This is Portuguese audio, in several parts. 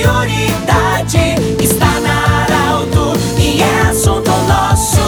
prioridade está na Arauto e é assunto nosso.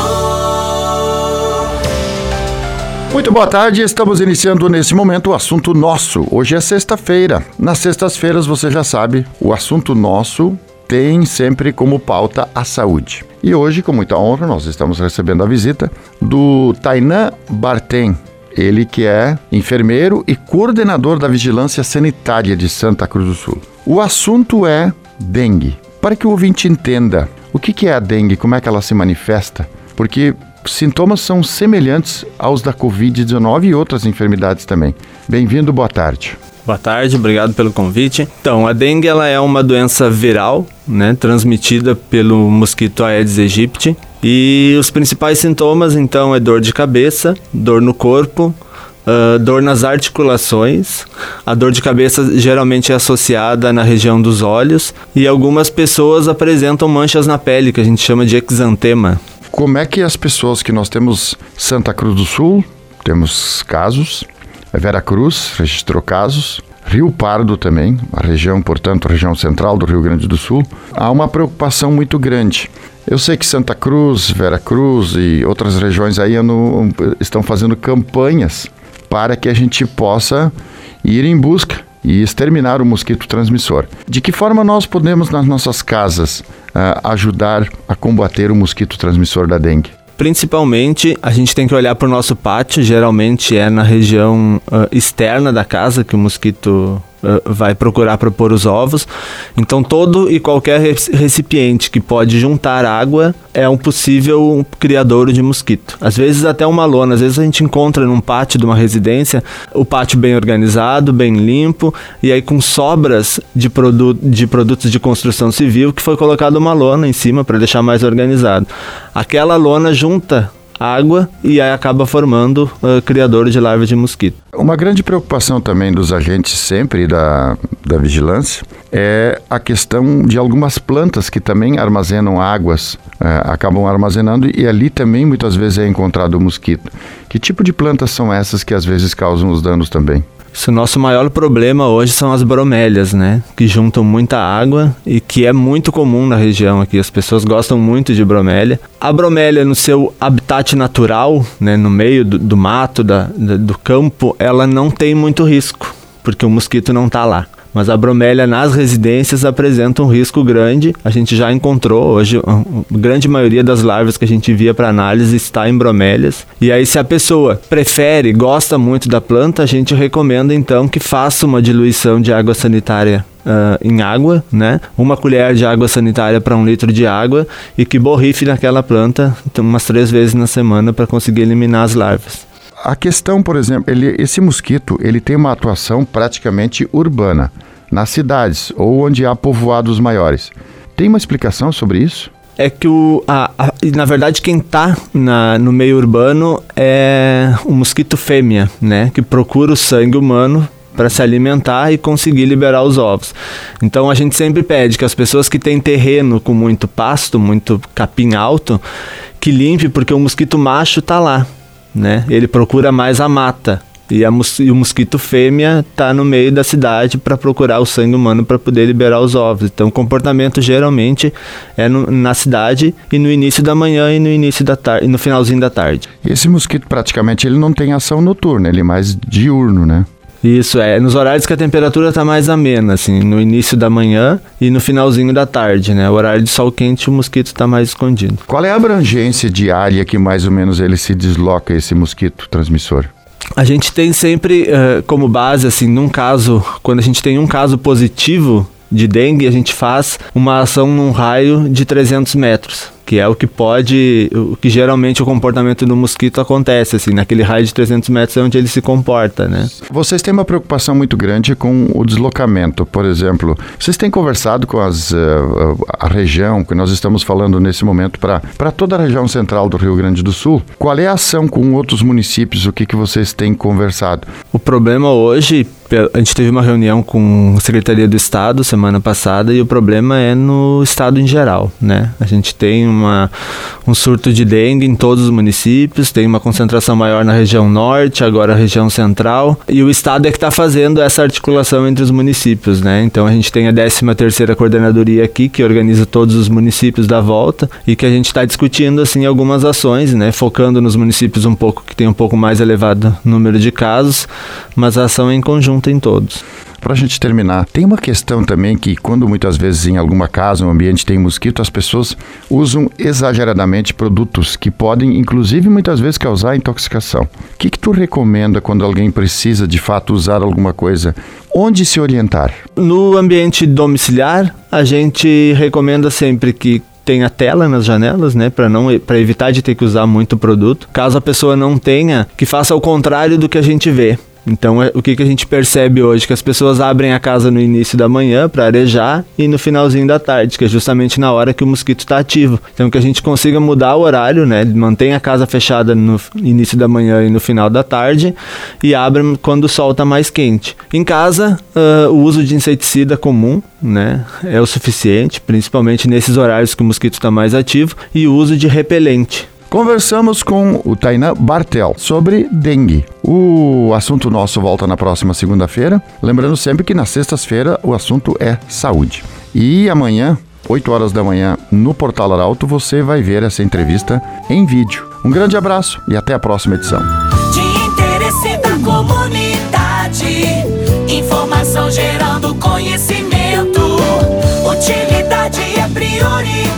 Muito boa tarde, estamos iniciando nesse momento o assunto nosso. Hoje é sexta-feira. Nas sextas-feiras, você já sabe, o assunto nosso tem sempre como pauta a saúde. E hoje, com muita honra, nós estamos recebendo a visita do Tainan Bartem, ele que é enfermeiro e coordenador da Vigilância Sanitária de Santa Cruz do Sul. O assunto é dengue. Para que o ouvinte entenda o que é a dengue, como é que ela se manifesta, porque sintomas são semelhantes aos da Covid-19 e outras enfermidades também. Bem-vindo, boa tarde. Boa tarde, obrigado pelo convite. Então, a dengue ela é uma doença viral, né, transmitida pelo mosquito Aedes aegypti. E os principais sintomas, então, é dor de cabeça, dor no corpo, Uh, dor nas articulações. A dor de cabeça geralmente é associada na região dos olhos e algumas pessoas apresentam manchas na pele, que a gente chama de exantema. Como é que as pessoas que nós temos Santa Cruz do Sul, temos casos, Vera Cruz registrou casos, Rio Pardo também, a região, portanto, a região central do Rio Grande do Sul, há uma preocupação muito grande. Eu sei que Santa Cruz, Vera Cruz e outras regiões aí estão fazendo campanhas para que a gente possa ir em busca e exterminar o mosquito transmissor. De que forma nós podemos, nas nossas casas, uh, ajudar a combater o mosquito transmissor da dengue? Principalmente, a gente tem que olhar para o nosso pátio, geralmente é na região uh, externa da casa que o mosquito vai procurar propor os ovos. Então, todo e qualquer recipiente que pode juntar água é um possível criador de mosquito. Às vezes, até uma lona. Às vezes, a gente encontra num pátio de uma residência o pátio bem organizado, bem limpo, e aí com sobras de, produ de produtos de construção civil que foi colocado uma lona em cima para deixar mais organizado. Aquela lona junta água e aí acaba formando uh, criador de larvas de mosquito. Uma grande preocupação também dos agentes sempre da, da vigilância é a questão de algumas plantas que também armazenam águas, uh, acabam armazenando e ali também muitas vezes é encontrado o mosquito. Que tipo de plantas são essas que às vezes causam os danos também? O nosso maior problema hoje são as bromélias, né? Que juntam muita água e que é muito comum na região aqui. As pessoas gostam muito de bromélia. A bromélia, no seu habitat natural, né? no meio do, do mato, da, do campo, ela não tem muito risco, porque o mosquito não está lá. Mas a bromélia nas residências apresenta um risco grande. A gente já encontrou hoje, a grande maioria das larvas que a gente via para análise está em bromélias. E aí, se a pessoa prefere, gosta muito da planta, a gente recomenda então que faça uma diluição de água sanitária Uh, em água, né? Uma colher de água sanitária para um litro de água e que borrife naquela planta então, umas três vezes na semana para conseguir eliminar as larvas. A questão, por exemplo, ele, esse mosquito ele tem uma atuação praticamente urbana, nas cidades ou onde há povoados maiores. Tem uma explicação sobre isso? É que o, a, a, na verdade quem está no meio urbano é o mosquito fêmea, né? Que procura o sangue humano para se alimentar e conseguir liberar os ovos. Então a gente sempre pede que as pessoas que têm terreno com muito pasto, muito capim alto, que limpe porque o mosquito macho está lá né? Ele procura mais a mata. E, a, e o mosquito fêmea está no meio da cidade para procurar o sangue humano para poder liberar os ovos. Então, o comportamento geralmente é no, na cidade e no início da manhã e no início da tarde, no finalzinho da tarde. Esse mosquito praticamente ele não tem ação noturna, ele é mais diurno, né? Isso, é nos horários que a temperatura está mais amena, assim, no início da manhã e no finalzinho da tarde, né? O horário de sol quente o mosquito está mais escondido. Qual é a abrangência diária que mais ou menos ele se desloca, esse mosquito transmissor? A gente tem sempre uh, como base, assim, num caso, quando a gente tem um caso positivo de dengue, a gente faz uma ação num raio de 300 metros que é o que pode, o que geralmente o comportamento do mosquito acontece, assim, naquele raio de 300 metros é onde ele se comporta, né? Vocês têm uma preocupação muito grande com o deslocamento, por exemplo. Vocês têm conversado com as, uh, a região que nós estamos falando nesse momento para toda a região central do Rio Grande do Sul? Qual é a ação com outros municípios? O que, que vocês têm conversado? O problema hoje a gente teve uma reunião com a Secretaria do Estado semana passada e o problema é no estado em geral, né? A gente tem uma, um surto de dengue em todos os municípios, tem uma concentração maior na região norte, agora a região central, e o estado é que está fazendo essa articulação entre os municípios, né? Então a gente tem a 13 terceira coordenadoria aqui que organiza todos os municípios da volta e que a gente está discutindo assim algumas ações, né? Focando nos municípios um pouco que tem um pouco mais elevado número de casos, mas a ação é em conjunto em todos. Para a gente terminar, tem uma questão também que, quando muitas vezes em alguma casa, um ambiente tem mosquito, as pessoas usam exageradamente produtos que podem, inclusive, muitas vezes causar intoxicação. O que, que tu recomenda quando alguém precisa de fato usar alguma coisa? Onde se orientar? No ambiente domiciliar, a gente recomenda sempre que tenha tela nas janelas, né, para não para evitar de ter que usar muito produto. Caso a pessoa não tenha, que faça o contrário do que a gente vê. Então, é, o que, que a gente percebe hoje? Que as pessoas abrem a casa no início da manhã para arejar e no finalzinho da tarde, que é justamente na hora que o mosquito está ativo. Então, que a gente consiga mudar o horário, né? Mantém a casa fechada no início da manhã e no final da tarde e abre quando o sol está mais quente. Em casa, uh, o uso de inseticida comum, né? É o suficiente, principalmente nesses horários que o mosquito está mais ativo, e o uso de repelente. Conversamos com o Tainan Bartel sobre dengue. O assunto nosso volta na próxima segunda-feira. Lembrando sempre que nas sextas-feiras o assunto é saúde. E amanhã, 8 horas da manhã, no Portal Arauto, você vai ver essa entrevista em vídeo. Um grande abraço e até a próxima edição. De interesse da comunidade, informação gerando conhecimento. Utilidade é prioridade.